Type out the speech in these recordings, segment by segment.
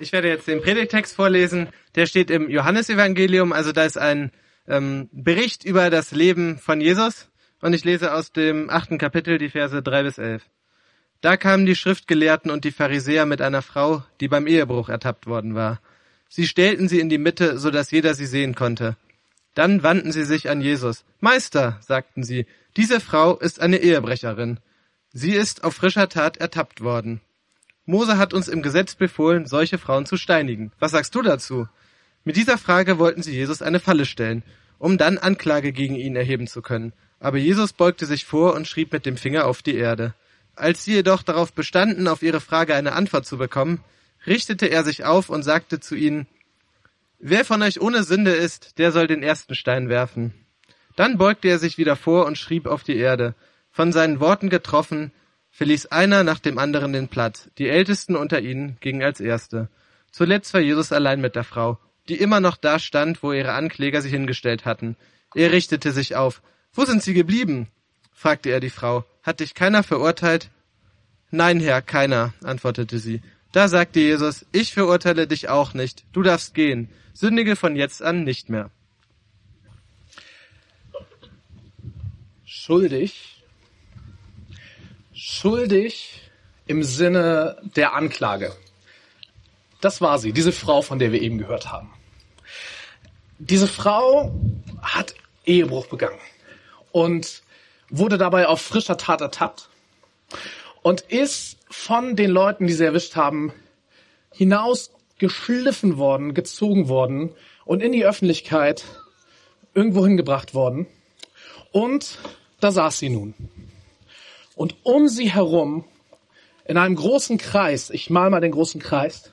Ich werde jetzt den Predigtext vorlesen. Der steht im Johannesevangelium. Also da ist ein ähm, Bericht über das Leben von Jesus. Und ich lese aus dem achten Kapitel die Verse drei bis elf. Da kamen die Schriftgelehrten und die Pharisäer mit einer Frau, die beim Ehebruch ertappt worden war. Sie stellten sie in die Mitte, so dass jeder sie sehen konnte. Dann wandten sie sich an Jesus. Meister, sagten sie, diese Frau ist eine Ehebrecherin. Sie ist auf frischer Tat ertappt worden. Mose hat uns im Gesetz befohlen, solche Frauen zu steinigen. Was sagst du dazu? Mit dieser Frage wollten sie Jesus eine Falle stellen, um dann Anklage gegen ihn erheben zu können. Aber Jesus beugte sich vor und schrieb mit dem Finger auf die Erde. Als sie jedoch darauf bestanden, auf ihre Frage eine Antwort zu bekommen, richtete er sich auf und sagte zu ihnen, Wer von euch ohne Sünde ist, der soll den ersten Stein werfen. Dann beugte er sich wieder vor und schrieb auf die Erde. Von seinen Worten getroffen, verließ einer nach dem anderen den Platz. Die Ältesten unter ihnen gingen als Erste. Zuletzt war Jesus allein mit der Frau, die immer noch da stand, wo ihre Ankläger sie hingestellt hatten. Er richtete sich auf. Wo sind sie geblieben? fragte er die Frau. Hat dich keiner verurteilt? Nein, Herr, keiner, antwortete sie. Da sagte Jesus, ich verurteile dich auch nicht. Du darfst gehen. Sündige von jetzt an nicht mehr. Schuldig. Schuldig im Sinne der Anklage. Das war sie, diese Frau, von der wir eben gehört haben. Diese Frau hat Ehebruch begangen und wurde dabei auf frischer Tat ertappt und ist von den Leuten, die sie erwischt haben, hinaus geschliffen worden, gezogen worden und in die Öffentlichkeit irgendwo hingebracht worden. Und da saß sie nun. Und um sie herum, in einem großen Kreis, ich mal mal den großen Kreis,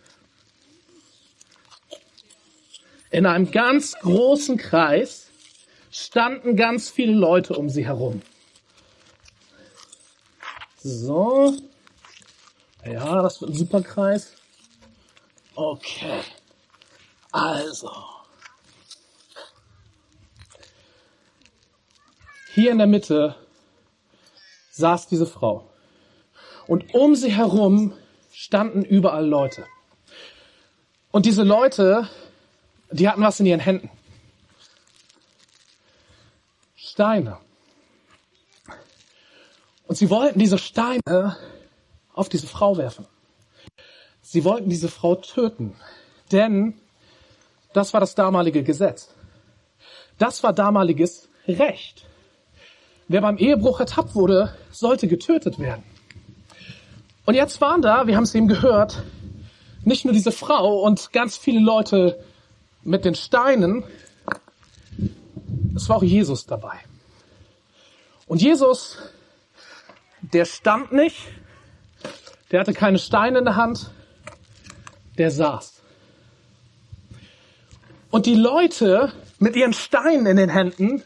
in einem ganz großen Kreis standen ganz viele Leute um sie herum. So. Ja, das wird ein super Kreis. Okay. Also. Hier in der Mitte saß diese Frau. Und um sie herum standen überall Leute. Und diese Leute, die hatten was in ihren Händen. Steine. Und sie wollten diese Steine auf diese Frau werfen. Sie wollten diese Frau töten. Denn das war das damalige Gesetz. Das war damaliges Recht. Wer beim Ehebruch ertappt wurde, sollte getötet werden. Und jetzt waren da, wir haben es eben gehört, nicht nur diese Frau und ganz viele Leute mit den Steinen, es war auch Jesus dabei. Und Jesus der stand nicht, der hatte keine Steine in der Hand, der saß. Und die Leute mit ihren Steinen in den Händen,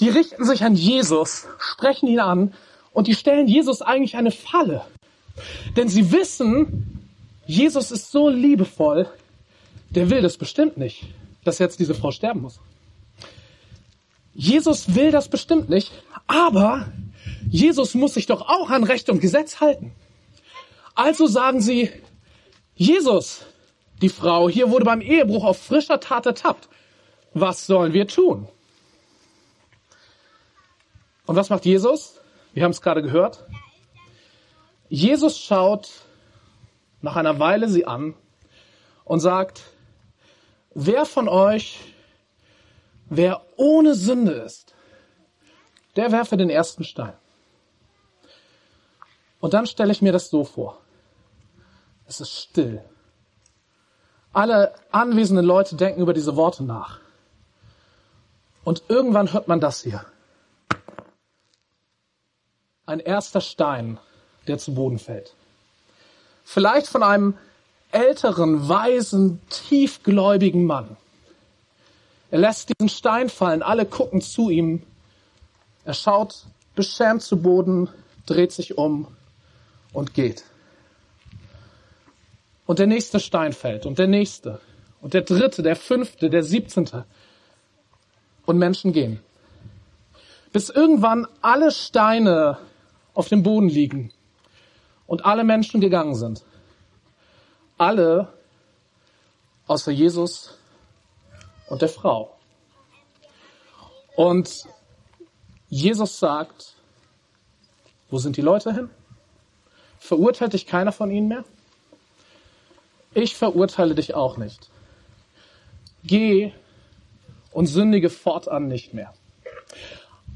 die richten sich an Jesus, sprechen ihn an und die stellen Jesus eigentlich eine Falle. Denn sie wissen, Jesus ist so liebevoll, der will das bestimmt nicht, dass jetzt diese Frau sterben muss. Jesus will das bestimmt nicht, aber Jesus muss sich doch auch an Recht und Gesetz halten. Also sagen sie, Jesus, die Frau hier wurde beim Ehebruch auf frischer Tat ertappt. Was sollen wir tun? Und was macht Jesus? Wir haben es gerade gehört. Jesus schaut nach einer Weile sie an und sagt, wer von euch, wer ohne Sünde ist, der werfe den ersten Stein. Und dann stelle ich mir das so vor. Es ist still. Alle anwesenden Leute denken über diese Worte nach. Und irgendwann hört man das hier. Ein erster Stein, der zu Boden fällt. Vielleicht von einem älteren, weisen, tiefgläubigen Mann. Er lässt diesen Stein fallen, alle gucken zu ihm. Er schaut beschämt zu Boden, dreht sich um und geht. Und der nächste Stein fällt und der nächste und der dritte, der fünfte, der siebzehnte. Und Menschen gehen. Bis irgendwann alle Steine auf dem Boden liegen und alle Menschen gegangen sind. Alle außer Jesus und der Frau. Und Jesus sagt, wo sind die Leute hin? Verurteilt dich keiner von ihnen mehr? Ich verurteile dich auch nicht. Geh und sündige fortan nicht mehr.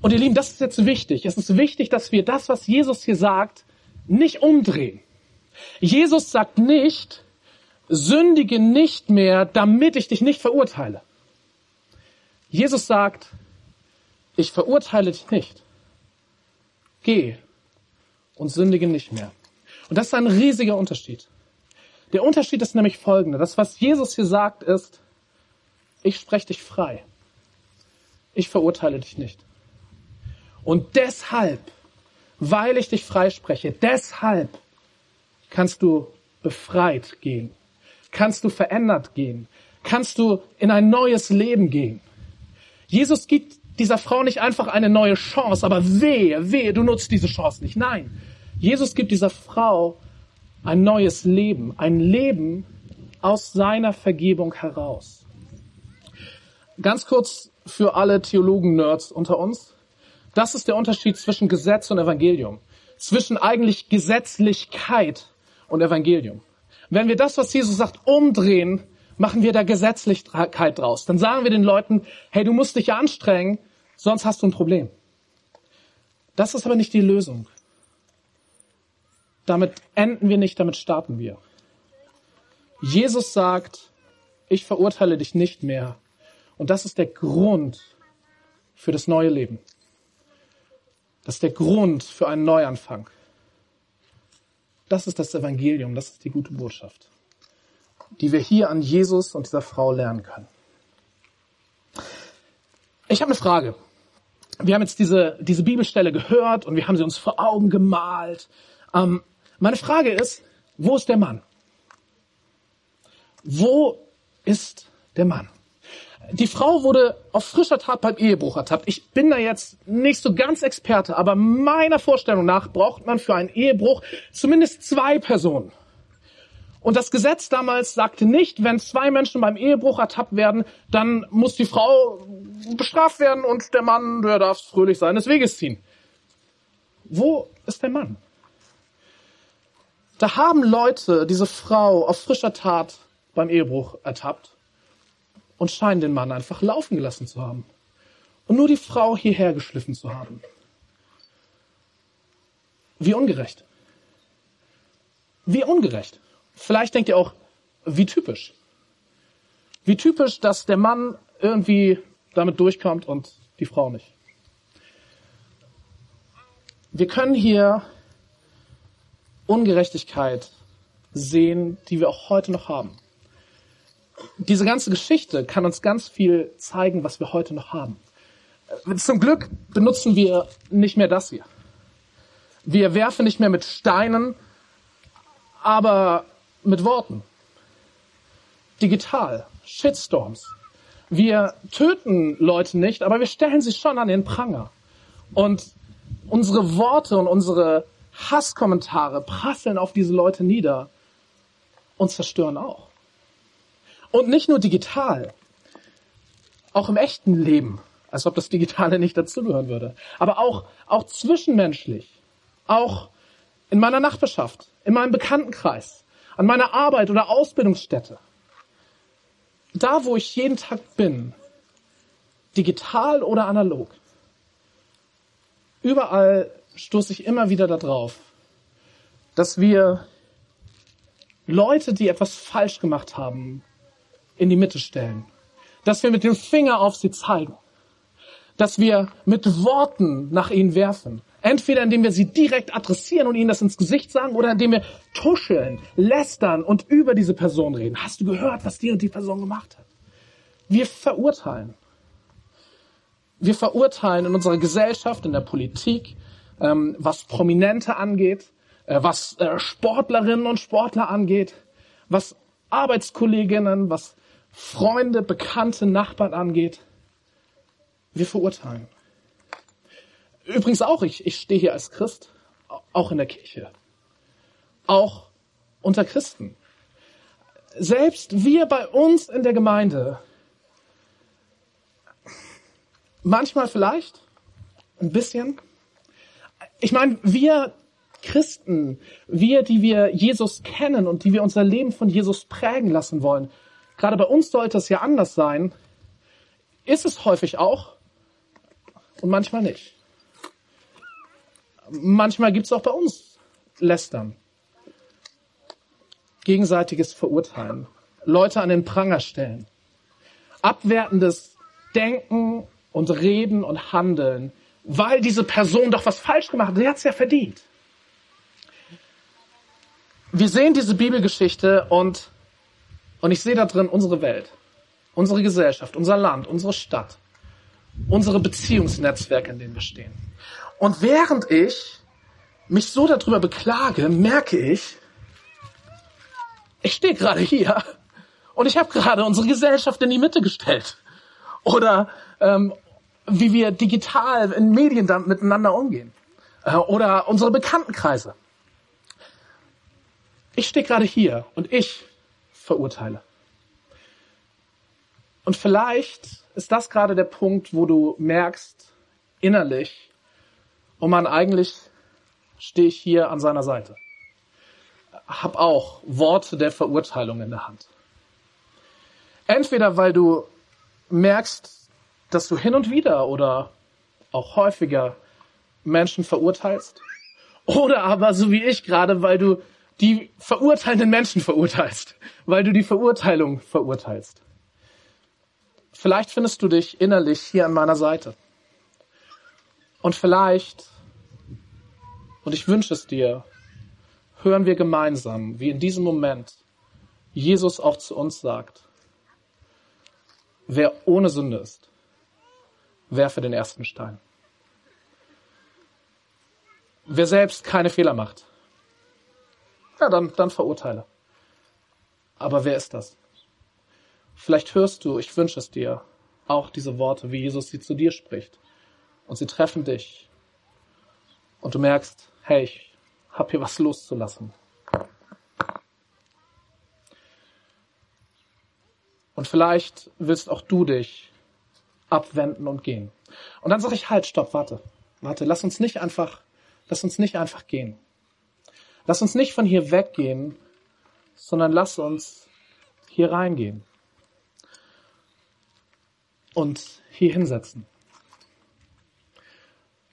Und ihr Lieben, das ist jetzt wichtig. Es ist wichtig, dass wir das, was Jesus hier sagt, nicht umdrehen. Jesus sagt nicht, sündige nicht mehr, damit ich dich nicht verurteile. Jesus sagt, ich verurteile dich nicht. Geh und sündige nicht mehr. Und das ist ein riesiger Unterschied. Der Unterschied ist nämlich folgender. Das, was Jesus hier sagt, ist, ich spreche dich frei. Ich verurteile dich nicht. Und deshalb, weil ich dich freispreche, deshalb kannst du befreit gehen. Kannst du verändert gehen. Kannst du in ein neues Leben gehen. Jesus gibt dieser Frau nicht einfach eine neue Chance, aber wehe, wehe, du nutzt diese Chance nicht. Nein, Jesus gibt dieser Frau ein neues Leben, ein Leben aus seiner Vergebung heraus. Ganz kurz für alle Theologen-Nerds unter uns. Das ist der Unterschied zwischen Gesetz und Evangelium. Zwischen eigentlich Gesetzlichkeit und Evangelium. Wenn wir das, was Jesus sagt, umdrehen, machen wir da Gesetzlichkeit draus. Dann sagen wir den Leuten, hey, du musst dich anstrengen, sonst hast du ein Problem. Das ist aber nicht die Lösung. Damit enden wir nicht, damit starten wir. Jesus sagt, ich verurteile dich nicht mehr. Und das ist der Grund für das neue Leben. Das ist der Grund für einen Neuanfang. Das ist das Evangelium, das ist die gute Botschaft, die wir hier an Jesus und dieser Frau lernen können. Ich habe eine Frage. Wir haben jetzt diese, diese Bibelstelle gehört und wir haben sie uns vor Augen gemalt. Ähm, meine Frage ist, wo ist der Mann? Wo ist der Mann? Die Frau wurde auf frischer Tat beim Ehebruch ertappt. Ich bin da jetzt nicht so ganz Experte, aber meiner Vorstellung nach braucht man für einen Ehebruch zumindest zwei Personen. Und das Gesetz damals sagte nicht, wenn zwei Menschen beim Ehebruch ertappt werden, dann muss die Frau bestraft werden und der Mann, der darf fröhlich seines Weges ziehen. Wo ist der Mann? Da haben Leute diese Frau auf frischer Tat beim Ehebruch ertappt und scheinen den Mann einfach laufen gelassen zu haben. Und nur die Frau hierher geschliffen zu haben. Wie ungerecht. Wie ungerecht. Vielleicht denkt ihr auch, wie typisch. Wie typisch, dass der Mann irgendwie damit durchkommt und die Frau nicht. Wir können hier Ungerechtigkeit sehen, die wir auch heute noch haben. Diese ganze Geschichte kann uns ganz viel zeigen, was wir heute noch haben. Zum Glück benutzen wir nicht mehr das hier. Wir werfen nicht mehr mit Steinen, aber mit Worten. Digital, Shitstorms. Wir töten Leute nicht, aber wir stellen sie schon an den Pranger. Und unsere Worte und unsere Hasskommentare prasseln auf diese Leute nieder und zerstören auch. Und nicht nur digital, auch im echten Leben, als ob das Digitale nicht dazugehören würde, aber auch, auch zwischenmenschlich, auch in meiner Nachbarschaft, in meinem Bekanntenkreis, an meiner Arbeit oder Ausbildungsstätte. Da, wo ich jeden Tag bin, digital oder analog, überall stoße ich immer wieder darauf, dass wir Leute, die etwas falsch gemacht haben, in die Mitte stellen. Dass wir mit dem Finger auf sie zeigen. Dass wir mit Worten nach ihnen werfen. Entweder indem wir sie direkt adressieren und ihnen das ins Gesicht sagen oder indem wir tuscheln, lästern und über diese Person reden. Hast du gehört, was die und die Person gemacht hat? Wir verurteilen. Wir verurteilen in unserer Gesellschaft, in der Politik, ähm, was Prominente angeht, äh, was äh, Sportlerinnen und Sportler angeht, was Arbeitskolleginnen, was Freunde, Bekannte, Nachbarn angeht. Wir verurteilen. Übrigens auch ich, ich stehe hier als Christ, auch in der Kirche, auch unter Christen. selbst wir bei uns in der Gemeinde, manchmal vielleicht, ein bisschen. Ich meine, wir Christen, wir, die wir Jesus kennen und die wir unser Leben von Jesus prägen lassen wollen, gerade bei uns sollte es ja anders sein, ist es häufig auch und manchmal nicht. Manchmal gibt es auch bei uns Lästern, gegenseitiges Verurteilen, Leute an den Pranger stellen, abwertendes Denken und Reden und Handeln, weil diese Person doch was falsch gemacht hat. Sie hat es ja verdient. Wir sehen diese Bibelgeschichte und, und ich sehe da drin unsere Welt, unsere Gesellschaft, unser Land, unsere Stadt, unsere Beziehungsnetzwerke, in denen wir stehen. Und während ich mich so darüber beklage, merke ich, ich stehe gerade hier und ich habe gerade unsere Gesellschaft in die Mitte gestellt. Oder ähm, wie wir digital in Medien dann miteinander umgehen. Äh, oder unsere Bekanntenkreise. Ich stehe gerade hier und ich verurteile. Und vielleicht ist das gerade der Punkt, wo du merkst, innerlich, oh man, eigentlich stehe ich hier an seiner Seite. Hab auch Worte der Verurteilung in der Hand. Entweder weil du merkst, dass du hin und wieder oder auch häufiger Menschen verurteilst, oder aber so wie ich gerade, weil du die verurteilenden Menschen verurteilst, weil du die Verurteilung verurteilst. Vielleicht findest du dich innerlich hier an meiner Seite. Und vielleicht, und ich wünsche es dir, hören wir gemeinsam, wie in diesem Moment Jesus auch zu uns sagt, wer ohne Sünde ist, werfe den ersten Stein. Wer selbst keine Fehler macht, ja, dann, dann verurteile. Aber wer ist das? Vielleicht hörst du, ich wünsche es dir, auch diese Worte, wie Jesus sie zu dir spricht. Und sie treffen dich. Und du merkst, hey, ich hab hier was loszulassen. Und vielleicht willst auch du dich abwenden und gehen. Und dann sage ich halt, stopp, warte. Warte, lass uns nicht einfach, lass uns nicht einfach gehen. Lass uns nicht von hier weggehen, sondern lass uns hier reingehen und hier hinsetzen.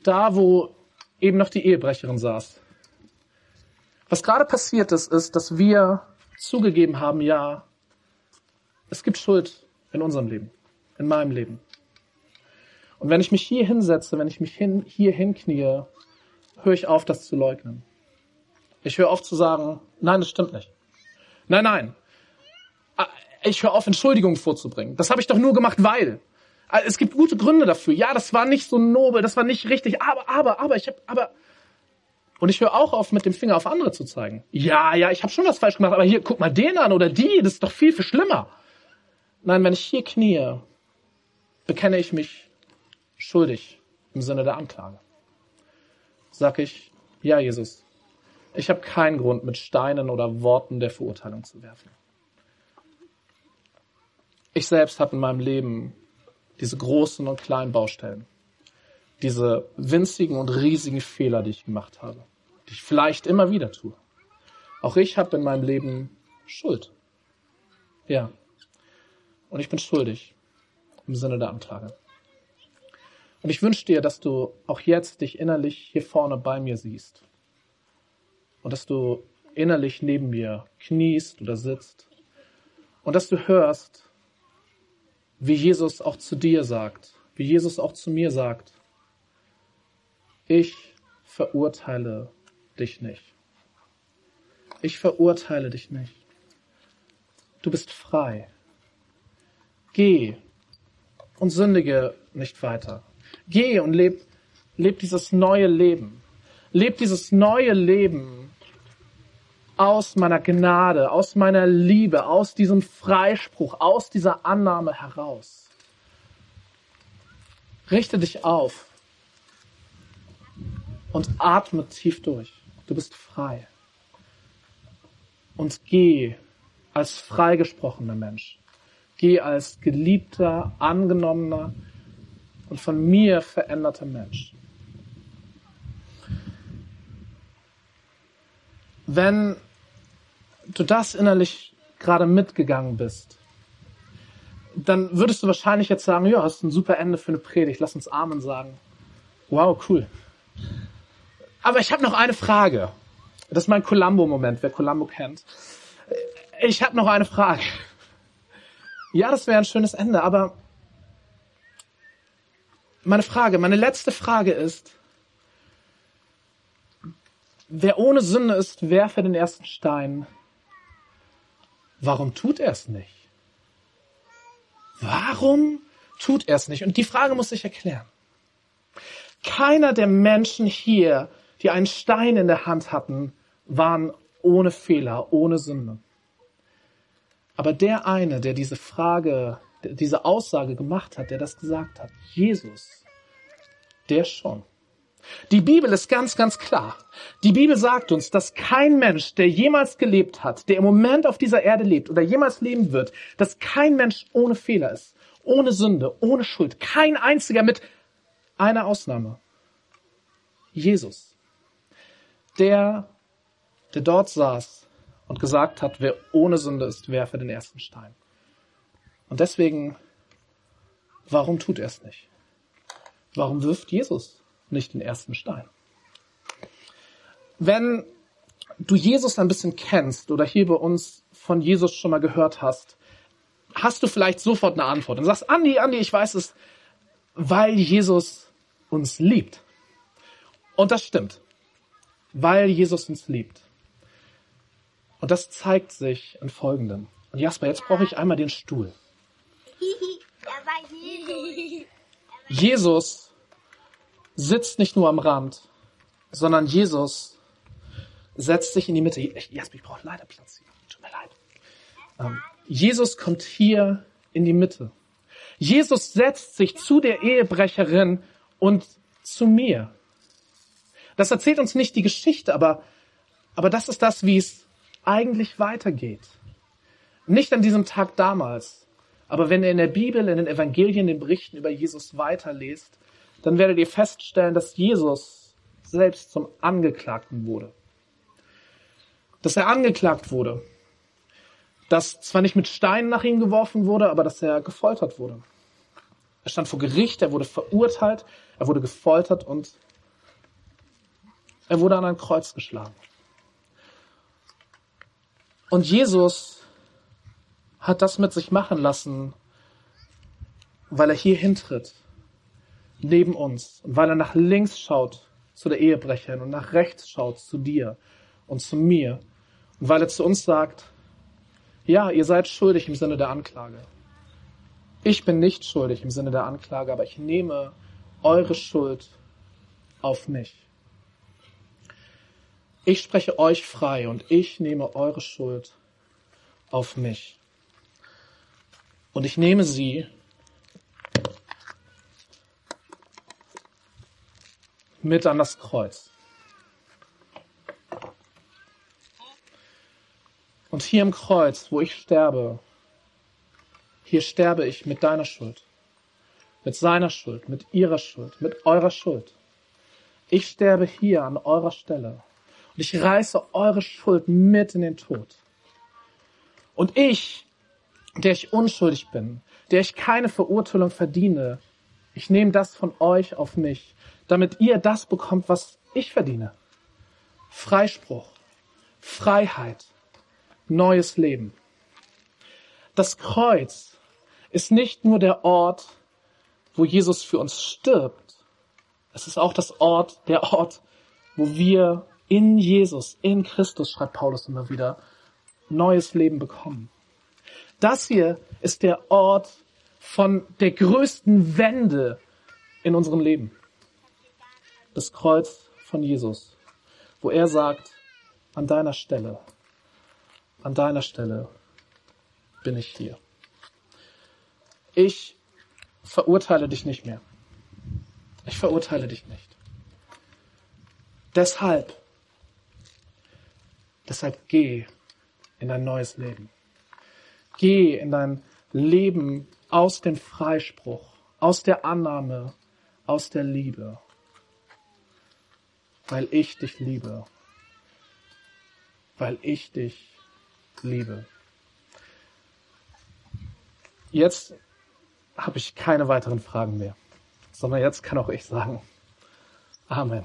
Da, wo eben noch die Ehebrecherin saß. Was gerade passiert ist, ist, dass wir zugegeben haben, ja, es gibt Schuld in unserem Leben, in meinem Leben. Und wenn ich mich hier hinsetze, wenn ich mich hin, hier hinknie, höre ich auf, das zu leugnen. Ich höre auf zu sagen, nein, das stimmt nicht. Nein, nein. Ah, ich höre auf, Entschuldigungen vorzubringen. Das habe ich doch nur gemacht, weil. Ah, es gibt gute Gründe dafür. Ja, das war nicht so nobel, das war nicht richtig, aber, aber, aber, ich habe, aber. Und ich höre auch auf, mit dem Finger auf andere zu zeigen. Ja, ja, ich habe schon was falsch gemacht, aber hier, guck mal den an oder die, das ist doch viel, viel schlimmer. Nein, wenn ich hier knie, bekenne ich mich schuldig im Sinne der Anklage. Sag ich, ja, Jesus, ich habe keinen Grund, mit Steinen oder Worten der Verurteilung zu werfen. Ich selbst habe in meinem Leben diese großen und kleinen Baustellen, diese winzigen und riesigen Fehler, die ich gemacht habe, die ich vielleicht immer wieder tue. Auch ich habe in meinem Leben Schuld. Ja. Und ich bin schuldig im Sinne der Anklage. Und ich wünsche dir, dass du auch jetzt dich innerlich hier vorne bei mir siehst und dass du innerlich neben mir kniest oder sitzt und dass du hörst, wie Jesus auch zu dir sagt, wie Jesus auch zu mir sagt, ich verurteile dich nicht. Ich verurteile dich nicht. Du bist frei. Geh und sündige nicht weiter. Geh und leb, leb dieses neue Leben. Leb dieses neue Leben aus meiner Gnade, aus meiner Liebe, aus diesem Freispruch, aus dieser Annahme heraus. Richte dich auf und atme tief durch. Du bist frei. Und geh als freigesprochener Mensch. Geh als geliebter, angenommener und von mir veränderter Mensch. Wenn du das innerlich gerade mitgegangen bist, dann würdest du wahrscheinlich jetzt sagen, ja, hast ein super Ende für eine Predigt, lass uns Amen sagen. Wow, cool. Aber ich habe noch eine Frage. Das ist mein Columbo-Moment, wer Columbo kennt. Ich habe noch eine Frage. Ja, das wäre ein schönes Ende, aber meine Frage, meine letzte Frage ist, wer ohne Sünde ist, werfe den ersten Stein. Warum tut er es nicht? Warum tut er es nicht? Und die Frage muss ich erklären. Keiner der Menschen hier, die einen Stein in der Hand hatten, waren ohne Fehler, ohne Sünde. Aber der eine, der diese Frage, diese Aussage gemacht hat, der das gesagt hat, Jesus, der schon. Die Bibel ist ganz, ganz klar. Die Bibel sagt uns, dass kein Mensch, der jemals gelebt hat, der im Moment auf dieser Erde lebt oder jemals leben wird, dass kein Mensch ohne Fehler ist, ohne Sünde, ohne Schuld. Kein einziger mit einer Ausnahme. Jesus. Der, der dort saß und gesagt hat, wer ohne Sünde ist, werfe den ersten Stein. Und deswegen, warum tut er es nicht? Warum wirft Jesus nicht den ersten Stein? Wenn du Jesus ein bisschen kennst oder hier bei uns von Jesus schon mal gehört hast, hast du vielleicht sofort eine Antwort und sagst, Andi, Andi, ich weiß es, weil Jesus uns liebt. Und das stimmt. Weil Jesus uns liebt. Und das zeigt sich in folgendem. Und Jasper, jetzt brauche ich einmal den Stuhl. Jesus sitzt nicht nur am Rand, sondern Jesus setzt sich in die Mitte. Jasper, ich brauche leider Platz hier. Tut mir leid. Ähm, Jesus kommt hier in die Mitte. Jesus setzt sich zu der Ehebrecherin und zu mir. Das erzählt uns nicht die Geschichte, aber, aber das ist das, wie es eigentlich weitergeht. Nicht an diesem Tag damals, aber wenn ihr in der Bibel, in den Evangelien, den Berichten über Jesus weiterlest, dann werdet ihr feststellen, dass Jesus selbst zum Angeklagten wurde. Dass er angeklagt wurde. Dass zwar nicht mit Steinen nach ihm geworfen wurde, aber dass er gefoltert wurde. Er stand vor Gericht, er wurde verurteilt, er wurde gefoltert und er wurde an ein Kreuz geschlagen. Und Jesus hat das mit sich machen lassen, weil er hier hintritt, neben uns, und weil er nach links schaut zu der Ehebrecherin und nach rechts schaut zu dir und zu mir, und weil er zu uns sagt, ja, ihr seid schuldig im Sinne der Anklage. Ich bin nicht schuldig im Sinne der Anklage, aber ich nehme eure Schuld auf mich. Ich spreche euch frei und ich nehme eure Schuld auf mich. Und ich nehme sie mit an das Kreuz. Und hier im Kreuz, wo ich sterbe, hier sterbe ich mit deiner Schuld, mit seiner Schuld, mit ihrer Schuld, mit eurer Schuld. Ich sterbe hier an eurer Stelle. Und ich reiße eure Schuld mit in den Tod. Und ich, der ich unschuldig bin, der ich keine Verurteilung verdiene, ich nehme das von euch auf mich, damit ihr das bekommt, was ich verdiene. Freispruch, Freiheit, neues Leben. Das Kreuz ist nicht nur der Ort, wo Jesus für uns stirbt. Es ist auch das Ort, der Ort, wo wir in Jesus, in Christus, schreibt Paulus immer wieder, neues Leben bekommen. Das hier ist der Ort von der größten Wende in unserem Leben. Das Kreuz von Jesus, wo er sagt, an deiner Stelle, an deiner Stelle bin ich hier. Ich verurteile dich nicht mehr. Ich verurteile dich nicht. Deshalb Deshalb geh in ein neues Leben. Geh in dein Leben aus dem Freispruch, aus der Annahme, aus der Liebe. Weil ich dich liebe. Weil ich dich liebe. Jetzt habe ich keine weiteren Fragen mehr, sondern jetzt kann auch ich sagen, Amen.